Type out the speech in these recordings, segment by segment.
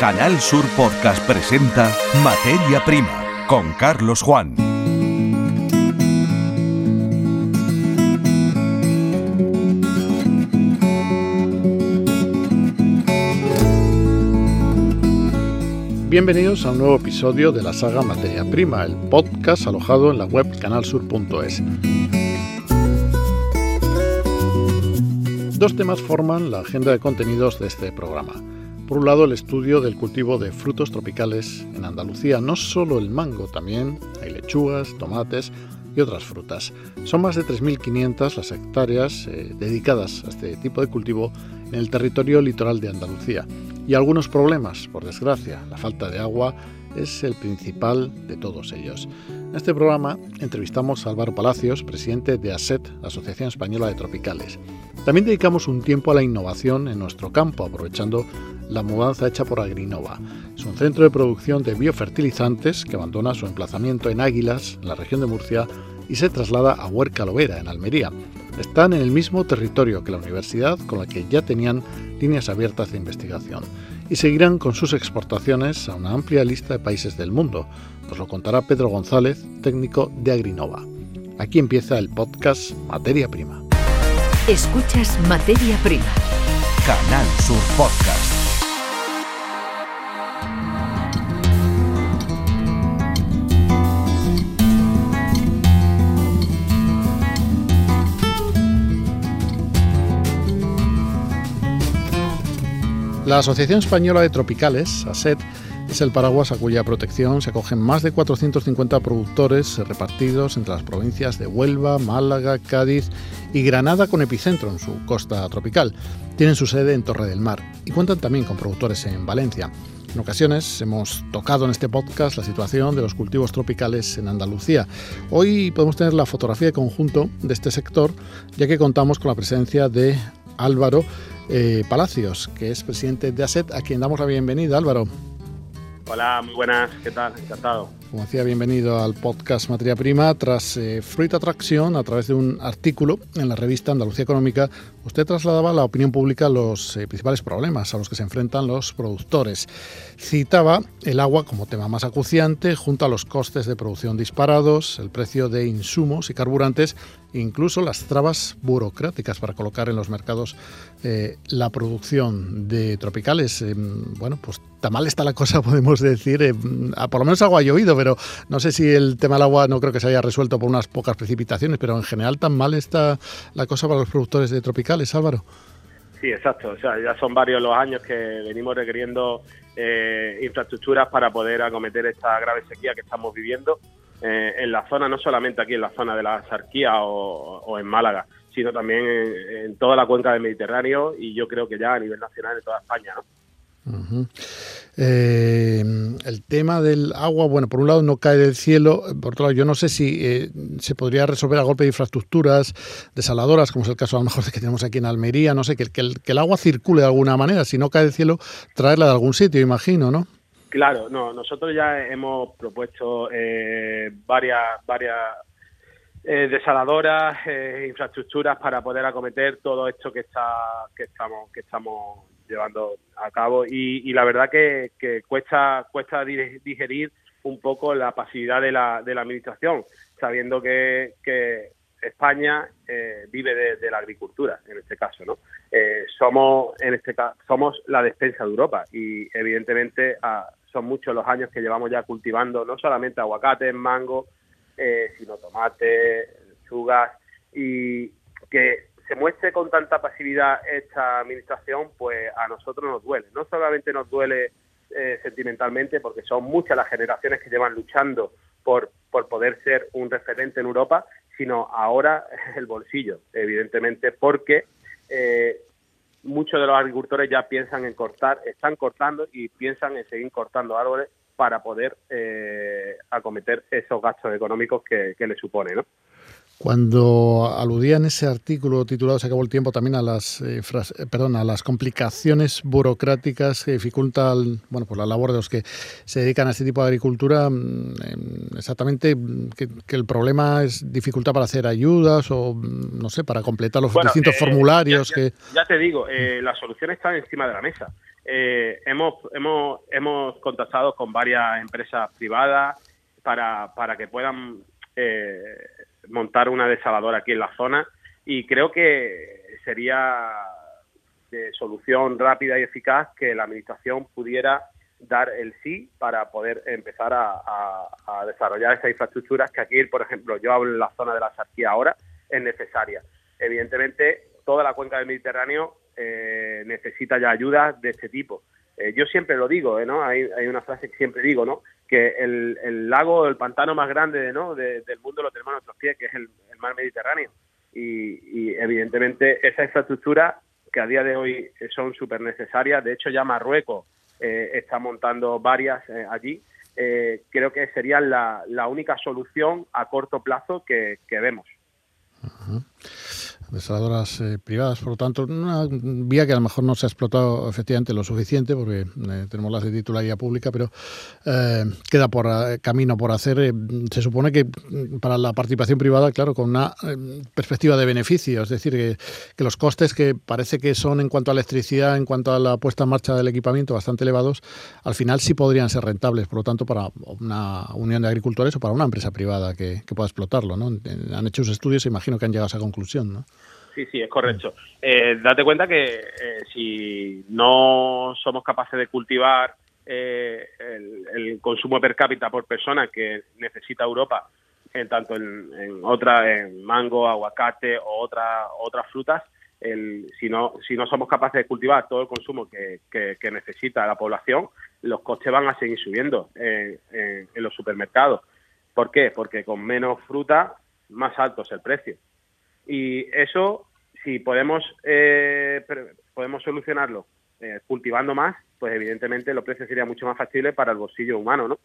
Canal Sur Podcast presenta Materia Prima con Carlos Juan. Bienvenidos a un nuevo episodio de la saga Materia Prima, el podcast alojado en la web canalsur.es. Dos temas forman la agenda de contenidos de este programa. Por un lado, el estudio del cultivo de frutos tropicales en Andalucía, no solo el mango, también hay lechugas, tomates y otras frutas. Son más de 3.500 las hectáreas eh, dedicadas a este tipo de cultivo en el territorio litoral de Andalucía. Y algunos problemas, por desgracia, la falta de agua es el principal de todos ellos. En este programa entrevistamos a Álvaro Palacios, presidente de ASET, Asociación Española de Tropicales. También dedicamos un tiempo a la innovación en nuestro campo, aprovechando la mudanza hecha por Agrinova. Es un centro de producción de biofertilizantes que abandona su emplazamiento en Águilas, en la región de Murcia, y se traslada a Huerca Lovera, en Almería. Están en el mismo territorio que la universidad con la que ya tenían líneas abiertas de investigación y seguirán con sus exportaciones a una amplia lista de países del mundo. Nos lo contará Pedro González, técnico de Agrinova. Aquí empieza el podcast Materia Prima. Escuchas Materia Prima. Canal Sur Podcast. La Asociación Española de Tropicales, ASET, es el paraguas a cuya protección se acogen más de 450 productores repartidos entre las provincias de Huelva, Málaga, Cádiz y Granada con epicentro en su costa tropical. Tienen su sede en Torre del Mar y cuentan también con productores en Valencia. En ocasiones hemos tocado en este podcast la situación de los cultivos tropicales en Andalucía. Hoy podemos tener la fotografía de conjunto de este sector, ya que contamos con la presencia de Álvaro eh, Palacios, que es presidente de ASET, a quien damos la bienvenida. Álvaro. Hola, muy buenas, ¿qué tal? Encantado. Como decía, bienvenido al podcast Materia Prima. Tras eh, Fruit Attraction, a través de un artículo en la revista Andalucía Económica, usted trasladaba a la opinión pública los eh, principales problemas a los que se enfrentan los productores. Citaba el agua como tema más acuciante, junto a los costes de producción disparados, el precio de insumos y carburantes, e incluso las trabas burocráticas para colocar en los mercados eh, la producción de tropicales. bueno, pues tan mal está la cosa, podemos decir. por lo menos algo ha llovido, pero no sé si el tema del agua no creo que se haya resuelto por unas pocas precipitaciones, pero en general tan mal está la cosa para los productores de tropicales, Álvaro. Sí, exacto. O sea, ya son varios los años que venimos requiriendo eh, infraestructuras para poder acometer esta grave sequía que estamos viviendo eh, en la zona, no solamente aquí en la zona de la Sarquía o, en Málaga, sino también en, toda la cuenca del Mediterráneo y yo creo que ya a nivel nacional en toda España, ¿no? Eh, el tema del agua, bueno, por un lado no cae del cielo, por otro lado yo no sé si eh, se podría resolver a golpe de infraestructuras desaladoras, como es el caso a lo mejor que tenemos aquí en Almería, no sé, que, que, el, agua circule de alguna manera, si no cae del cielo, traerla de algún sitio, imagino, ¿no? Claro, no, nosotros ya hemos propuesto eh, varias, varias desaladoras, infraestructuras para poder acometer todo esto que está, que estamos, que estamos llevando a cabo y, la verdad que, cuesta cuesta digerir un poco la pasividad de la, de la administración, sabiendo que, España eh, vive de, la agricultura en este caso, ¿no? Eh, somos en este caso somos la despensa de Europa y evidentemente ah, son muchos los años que llevamos ya cultivando no solamente aguacates, mango, eh, sino tomates, chugas y que se muestre con tanta pasividad esta administración, pues a nosotros nos duele. No solamente nos duele eh, sentimentalmente, porque son muchas las generaciones que llevan luchando por, por poder ser un referente en Europa, sino ahora el bolsillo, evidentemente, porque eh, muchos de los agricultores ya piensan en cortar, están cortando y piensan en seguir cortando árboles para poder eh, acometer esos gastos económicos que, que le supone, ¿no? Cuando aludía en ese artículo titulado Se acabó el tiempo también a las eh, eh, perdón, a las complicaciones burocráticas que dificultan bueno, pues la labor de los que se dedican a este tipo de agricultura, mm, em, exactamente mm, que, el problema es dificultad para hacer ayudas o mm, no sé, para completar los distintos eh, formularios ya, que ya te digo, las soluciones están encima de la mesa. eh, hemos, hemos, hemos contactado con varias empresas privadas para, para que puedan eh, montar una desaladora aquí en la zona y creo que sería de solución rápida y eficaz que la Administración pudiera dar el sí para poder empezar a, desarrollar esas infraestructuras que aquí, por ejemplo, yo hablo en la zona de la Sarquía ahora, es necesaria. Evidentemente, toda la cuenca del Mediterráneo eh, necesita ya ayuda de este tipo. Eh, yo siempre lo digo, ¿eh? ¿no? Hay, hay, una frase que siempre digo, ¿no? Que el, el lago, el pantano más grande ¿no? del mundo lo tenemos a nuestros pies, que es el, mar Mediterráneo. Y, evidentemente esa infraestructura que a día de hoy son súper necesarias, de hecho ya Marruecos está montando varias allí, creo que sería la, la, única solución a corto plazo que, vemos desaladoras eh, privadas. Por lo tanto, una vía que a lo mejor no se ha explotado efectivamente lo suficiente, porque eh, tenemos las de titularidad pública, pero eh, queda por camino por hacer. se supone que mm, para la participación privada, claro, con una perspectiva de beneficio, es decir, que, los costes que parece que son en cuanto a electricidad, en cuanto a la puesta en marcha del equipamiento bastante elevados, al final sí podrían ser rentables. Por lo tanto, para una unión de agricultores o para una empresa privada que, que pueda explotarlo. ¿no? Han hecho sus estudios imagino que han llegado a esa conclusión. ¿no? Sí, sí, es correcto. Eh, date cuenta que eh, si no somos capaces de cultivar eh, el, consumo per cápita por persona que necesita Europa, en tanto en, en en mango, aguacate o otra, otras frutas, el, si, no, si no somos capaces de cultivar todo el consumo que, que, necesita la población, los costes van a seguir subiendo en, en los supermercados. ¿Por qué? Porque con menos fruta, más alto es el precio. Y eso, si podemos, eh, podemos solucionarlo eh, cultivando más, pues evidentemente los precios serían mucho más factibles para el bolsillo humano, ¿no?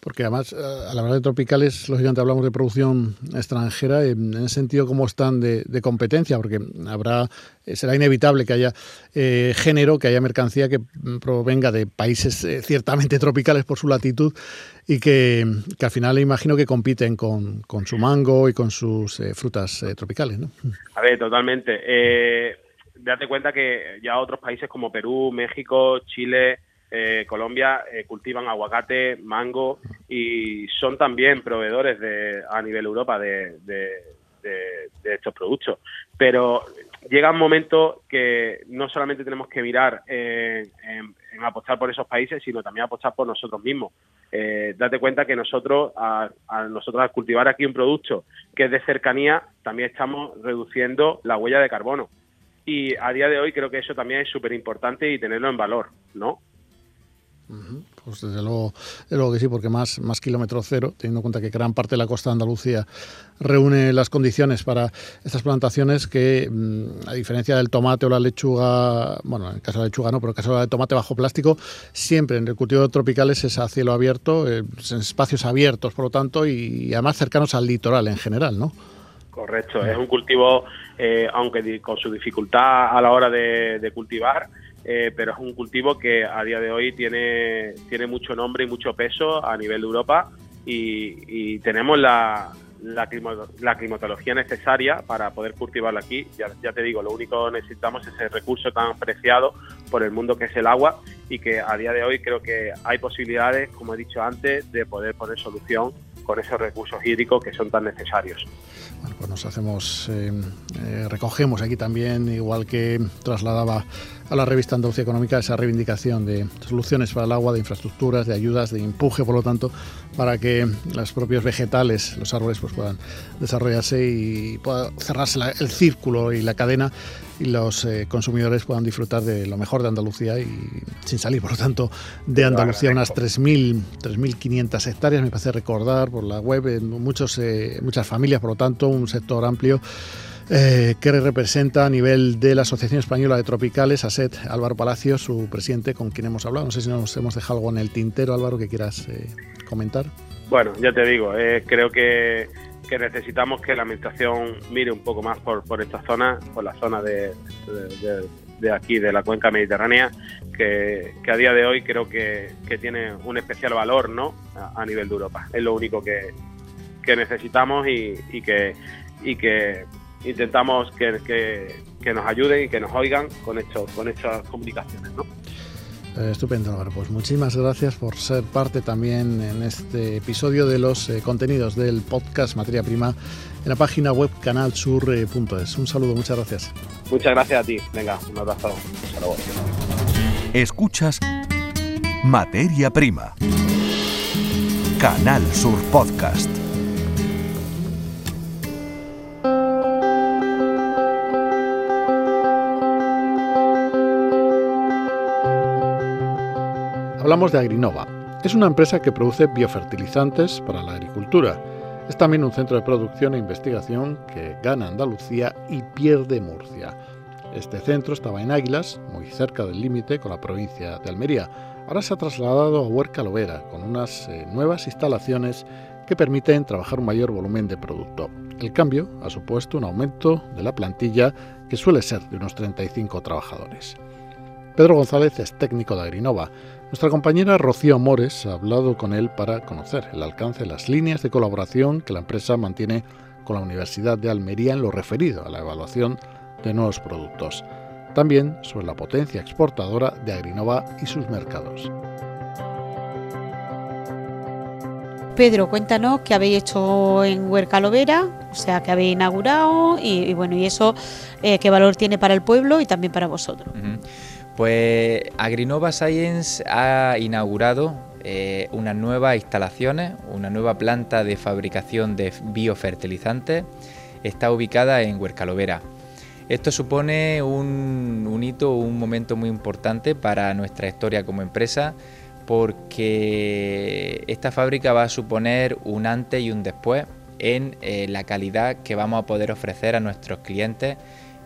Porque además, eh, a la hora de tropicales, lógicamente hablamos de producción extranjera, en ese sentido, ¿cómo están de, competencia? Porque habrá, eh, será inevitable que haya eh, género, que haya mercancía que provenga de países ciertamente tropicales por su latitud y que, al final imagino que compiten con, su mango y con sus frutas tropicales, ¿no? A ver, totalmente. date cuenta que ya otros países como Perú, México, Chile, eh, Colombia eh, cultivan aguacate, mango y son también proveedores de, a nivel Europa de, estos productos. Pero llega un momento que no solamente tenemos que mirar en, apostar por esos países, sino también apostar por nosotros mismos. Eh, date cuenta que nosotros, a, nosotros al cultivar aquí un producto que es de cercanía, también estamos reduciendo la huella de carbono. Y a día de hoy creo que eso también es súper importante y tenerlo en valor, ¿no? Pues desde luego, que sí, porque más, más kilómetro cero, teniendo en cuenta que gran parte de la costa de Andalucía reúne las condiciones para estas plantaciones que, mm, a diferencia del tomate o la lechuga, bueno, en el caso de la lechuga no, pero en el caso del tomate bajo plástico, siempre en el cultivo tropicales es a cielo abierto, eh, en espacios abiertos, por lo tanto, y, además cercanos al litoral en general, ¿no? Correcto, es un cultivo, eh, aunque con su dificultad a la hora de cultivar, eh, pero es un cultivo que a día de hoy tiene, tiene mucho nombre y mucho peso a nivel de Europa y, tenemos la, la, climatología necesaria para poder cultivarlo aquí. Ya, ya, te digo, lo único que necesitamos es ese recurso tan preciado por el mundo que es el agua y que a día de hoy creo que hay posibilidades, como he dicho antes, de poder poner solución con esos recursos hídricos que son tan necesarios. Bueno, pues nos hacemos, eh, eh, recogemos aquí también, igual que trasladaba a la revista Andalucía Económica, esa reivindicación de soluciones para el agua, de infraestructuras, de ayudas, de empuje, por lo tanto, para que los propios vegetales, los árboles, pues puedan desarrollarse y pueda cerrarse el círculo y la cadena y los eh, consumidores puedan disfrutar de lo mejor de Andalucía y sin salir, por lo tanto, de Andalucía unas 3.500 hectáreas, me parece recordar por la web, muchos, eh, muchas familias, por lo tanto, un sector amplio. Eh, que representa a nivel de la Asociación Española de Tropicales, ASET, Álvaro Palacio, su presidente, con quien hemos hablado. No sé si nos hemos dejado algo en el tintero, Álvaro, que quieras comentar. Bueno, ya te digo, creo que que necesitamos que la administración mire un poco más por, por esta zona, por la zona de, de, aquí, de la cuenca mediterránea, que, a día de hoy creo que, tiene un especial valor ¿no? A, nivel de Europa. Es lo único que, necesitamos y, que, y que intentamos que, que, nos ayuden y que nos oigan con, esto, con estas comunicaciones. ¿no? Eh, estupendo, Álvaro. Pues muchísimas gracias por ser parte también en este episodio de los eh, contenidos del podcast Materia Prima en la página web canalsur.es. Un saludo, muchas gracias. Muchas gracias a ti. Venga, un abrazo. Escuchas Materia Prima. Canal Sur Podcast. Hablamos de Agrinova. Es una empresa que produce biofertilizantes para la agricultura. Es también un centro de producción e investigación que gana Andalucía y pierde Murcia. Este centro estaba en Águilas, muy cerca del límite con la provincia de Almería. Ahora se ha trasladado a Huerca Lovera con unas eh, nuevas instalaciones que permiten trabajar un mayor volumen de producto. El cambio ha supuesto un aumento de la plantilla que suele ser de unos 35 trabajadores. Pedro González es técnico de Agrinova. Nuestra compañera Rocío Mores ha hablado con él para conocer el alcance de las líneas de colaboración que la empresa mantiene con la Universidad de Almería en lo referido a la evaluación de nuevos productos. También sobre la potencia exportadora de Agrinova y sus mercados. Pedro, cuéntanos qué habéis hecho en Huerca Lovera, o sea, que habéis inaugurado y, bueno, y eso eh, qué valor tiene para el pueblo y también para vosotros. Pues Agrinova Science ha inaugurado eh, unas nuevas instalaciones, una nueva planta de fabricación de biofertilizantes. Está ubicada en Huercalovera. Esto supone un, hito, un momento muy importante para nuestra historia como empresa porque esta fábrica va a suponer un antes y un después en eh, la calidad que vamos a poder ofrecer a nuestros clientes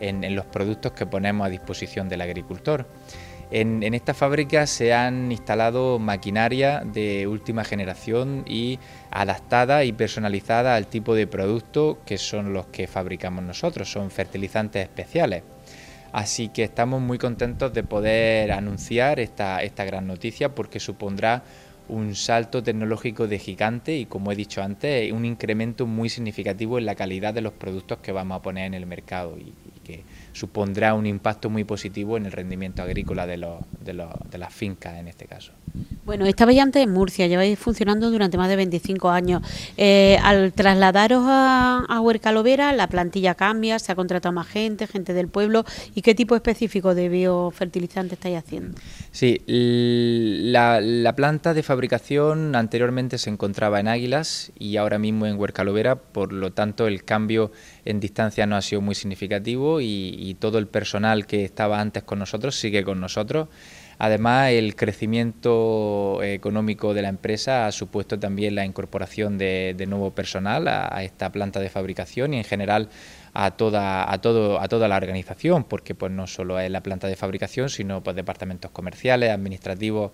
en, los productos que ponemos a disposición del agricultor. En, esta fábrica se han instalado maquinaria de última generación y adaptada y personalizada al tipo de producto que son los que fabricamos nosotros, son fertilizantes especiales. Así que estamos muy contentos de poder anunciar esta, esta gran noticia porque supondrá un salto tecnológico de gigante y, como he dicho antes, un incremento muy significativo en la calidad de los productos que vamos a poner en el mercado que supondrá un impacto muy positivo en el rendimiento agrícola de, de, de las fincas en este caso. Bueno, estabais antes en Murcia, lleváis funcionando durante más de 25 años. Eh, al trasladaros a, a Huerca Lovera, la plantilla cambia, se ha contratado más gente, gente del pueblo. ¿Y qué tipo específico de biofertilizante estáis haciendo? Sí, la, la, planta de fabricación anteriormente se encontraba en Águilas y ahora mismo en Huerca Lovera, por lo tanto el cambio en distancia no ha sido muy significativo y, y todo el personal que estaba antes con nosotros sigue con nosotros. Además, el crecimiento económico de la empresa ha supuesto también la incorporación de, nuevo personal a, esta planta de fabricación y en general a toda, a todo, a toda la organización, porque pues no solo es la planta de fabricación, sino pues departamentos comerciales, administrativos,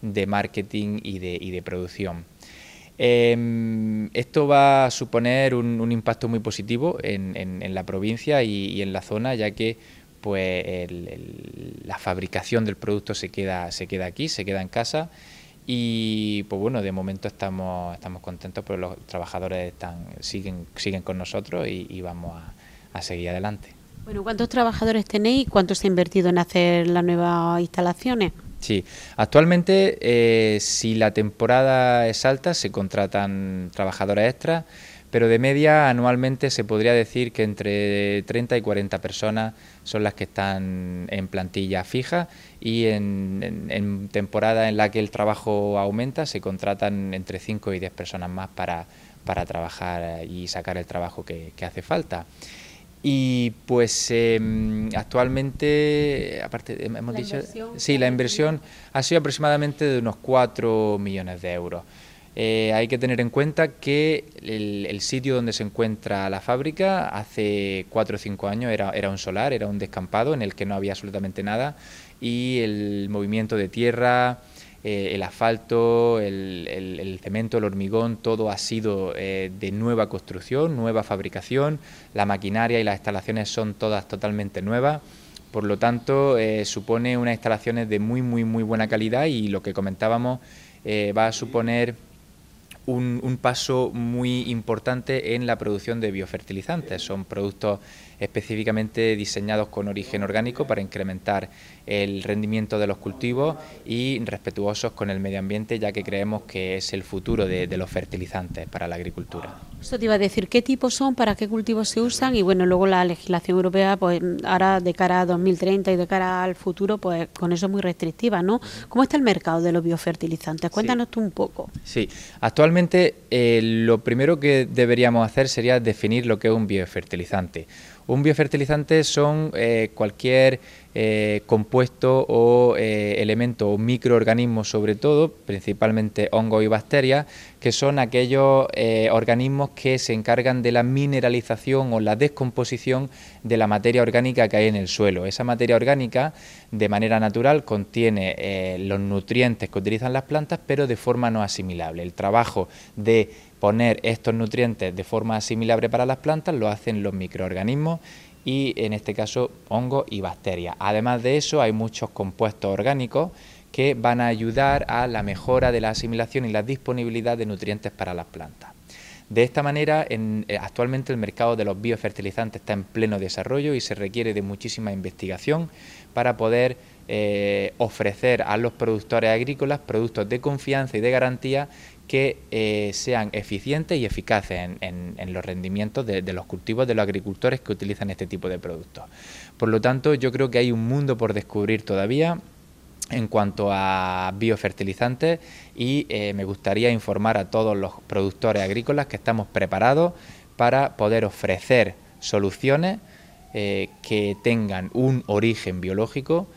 de marketing y de, y de producción. Em, esto va a suponer un, impacto muy positivo en, la provincia y, en la zona, ya que pues la fabricación del producto se queda, se queda aquí, se queda en casa y pues bueno, de momento estamos, estamos contentos porque los trabajadores están, siguen, siguen con nosotros y, vamos a, seguir adelante. Bueno, ¿cuántos trabajadores tenéis y cuánto se ha invertido en hacer las nuevas instalaciones? Sí, actualmente eh, si la temporada es alta se contratan trabajadores extras pero de media anualmente se podría decir que entre 30 y 40 personas son las que están en plantilla fija y en, temporada en la que el trabajo aumenta se contratan entre 5 y 10 personas más para, para trabajar y sacar el trabajo que, hace falta. Y pues em, actualmente, aparte, hemos dicho, sí, la inversión ha sido aproximadamente de unos 4 millones de euros. Eh, hay que tener en cuenta que el, sitio donde se encuentra la fábrica hace cuatro o cinco años era, era, un solar, era un descampado en el que no había absolutamente nada y el movimiento de tierra, eh, el asfalto, el, cemento, el hormigón, todo ha sido eh, de nueva construcción, nueva fabricación, la maquinaria y las instalaciones son todas totalmente nuevas. Por lo tanto, supone unas instalaciones de muy, muy, muy buena calidad y lo que comentábamos va a suponer un, paso muy importante en la producción de biofertilizantes. Son productos específicamente diseñados con origen orgánico para incrementar el rendimiento de los cultivos y respetuosos con el medio ambiente, ya que creemos que es el futuro de, los fertilizantes para la agricultura. Eso te iba a decir, ¿qué tipos son, para qué cultivos se usan? Y bueno, luego la legislación europea, pues ahora de cara a 2030 y de cara al futuro, pues con eso es muy restrictiva, ¿no? ¿Cómo está el mercado de los biofertilizantes? Cuéntanos tú un poco. Sí, actualmente eh, lo primero que deberíamos hacer sería definir lo que es un biofertilizante. Un biofertilizante son eh, cualquier eh, compuesto o eh, elemento o microorganismo sobre todo, principalmente hongos y bacterias, que son aquellos organismos que se encargan de la mineralización o la descomposición de la materia orgánica que hay en el suelo. Esa materia orgánica, de manera natural, contiene los nutrientes que utilizan las plantas, pero de forma no asimilable. El trabajo de poner estos nutrientes de forma asimilable para las plantas lo hacen los microorganismos y en este caso hongos y bacterias. Además de eso hay muchos compuestos orgánicos que van a ayudar a la mejora de la asimilación y la disponibilidad de nutrientes para las plantas. De esta manera, en, eh, actualmente el mercado de los biofertilizantes está en pleno desarrollo y se requiere de muchísima investigación para poder eh, ofrecer a los productores agrícolas productos de confianza y de garantía que eh, sean eficientes y eficaces en, los rendimientos de, los cultivos de los agricultores que utilizan este tipo de productos. Por lo tanto, yo creo que hay un mundo por descubrir todavía en cuanto a biofertilizantes y eh, me gustaría informar a todos los productores agrícolas que estamos preparados para poder ofrecer soluciones que tengan un origen biológico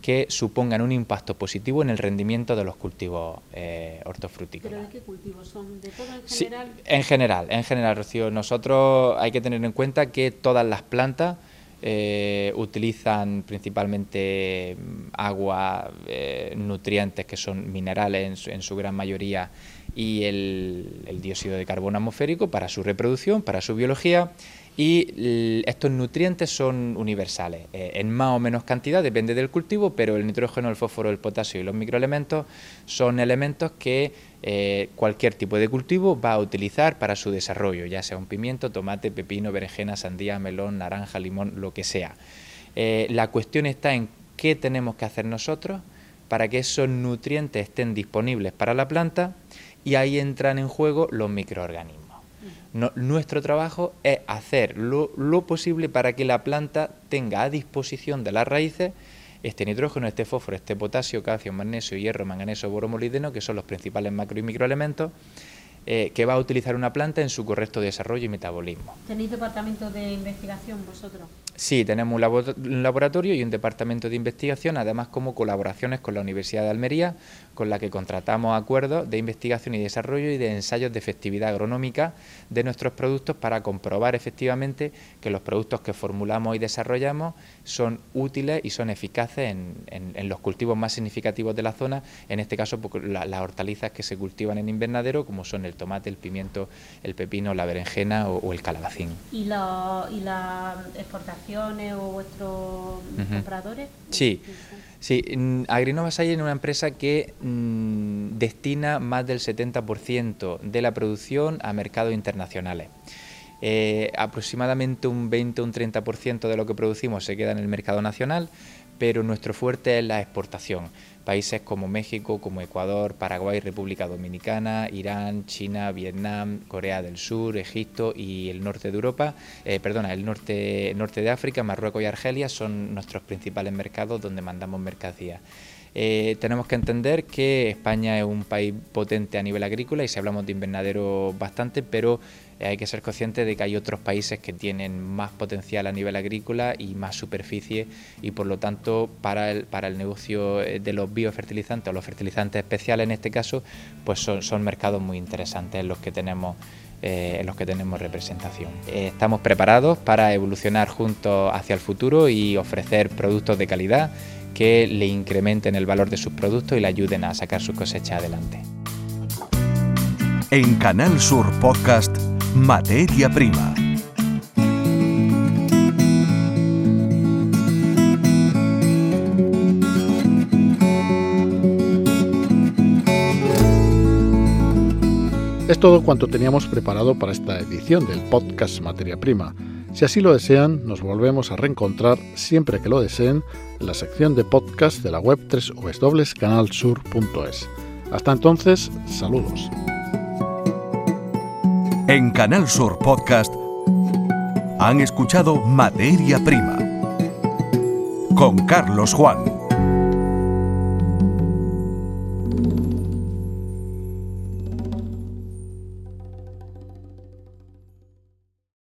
que supongan un impacto positivo en el rendimiento de los cultivos eh, hortofrutícolas. ¿Pero de qué cultivos son? ¿De todo en general? en general, en general, Rocío. Nosotros hay que tener en cuenta que todas las plantas eh, utilizan principalmente mm, agua, eh, nutrientes que son minerales en su, gran mayoría y el dióxido de carbono atmosférico para su reproducción, para su biología y estos nutrientes son universales, eh, en más o menos cantidad, depende del cultivo, pero el nitrógeno, el fósforo, el potasio y los microelementos son elementos que eh, cualquier tipo de cultivo va a utilizar para su desarrollo, ya sea un pimiento, tomate, pepino, berenjena, sandía, melón, naranja, limón, lo que sea. Eh, la cuestión está en qué tenemos que hacer nosotros para que esos nutrientes estén disponibles para la planta y ahí entran en juego los microorganismos nuestro trabajo es hacer lo, posible para que la planta tenga a disposición de las raíces este nitrógeno, este fósforo, este potasio, calcio, magnesio, hierro, manganeso, boromolideno, que son los principales macro y microelementos, eh, que va a utilizar una planta en su correcto desarrollo y metabolismo. ¿Tenéis departamento de investigación vosotros? Sí, tenemos un laboratorio y un departamento de investigación, además como colaboraciones con la Universidad de Almería, con la que contratamos acuerdos de investigación y desarrollo y de ensayos de efectividad agronómica de nuestros productos para comprobar efectivamente que los productos que formulamos y desarrollamos son útiles y son eficaces en, los cultivos más significativos de la zona, en este caso pues, las hortalizas que se cultivan en invernadero, como son el tomate, el pimiento, el pepino, la berenjena o, el calabacín. ¿Y y la exportación? o vuestros compradores? Sí. Sí, Agrinova Salle es una empresa que mm, destina más del 70% de la producción a mercados internacionales. Eh, aproximadamente un 20 o un 30% de lo que producimos se queda en el mercado nacional, pero nuestro fuerte es la exportación países como México, como Ecuador, Paraguay, República Dominicana, Irán, China, Vietnam, Corea del Sur, Egipto y el norte de Europa, eh, perdona, el norte, norte de África, Marruecos y Argelia son nuestros principales mercados donde mandamos mercancías. Eh, tenemos que entender que España es un país potente a nivel agrícola y si hablamos de invernadero bastante, pero eh, hay que ser consciente de que hay otros países que tienen más potencial a nivel agrícola y más superficie y por lo tanto para el, para el negocio eh, de los biofertilizantes o los fertilizantes especiales en este caso, pues son, mercados muy interesantes en los que tenemos en los que tenemos representación. estamos preparados para evolucionar juntos hacia el futuro y ofrecer productos de calidad que le incrementen el valor de sus productos y le ayuden a sacar su cosecha adelante. En Canal Sur Podcast, Materia Prima. Es todo cuanto teníamos preparado para esta edición del podcast Materia Prima. Si así lo desean, nos volvemos a reencontrar siempre que lo deseen en la sección de podcast de la web www.canalsur.es. Hasta entonces, saludos. En Canal Sur Podcast han escuchado Materia Prima con Carlos Juan.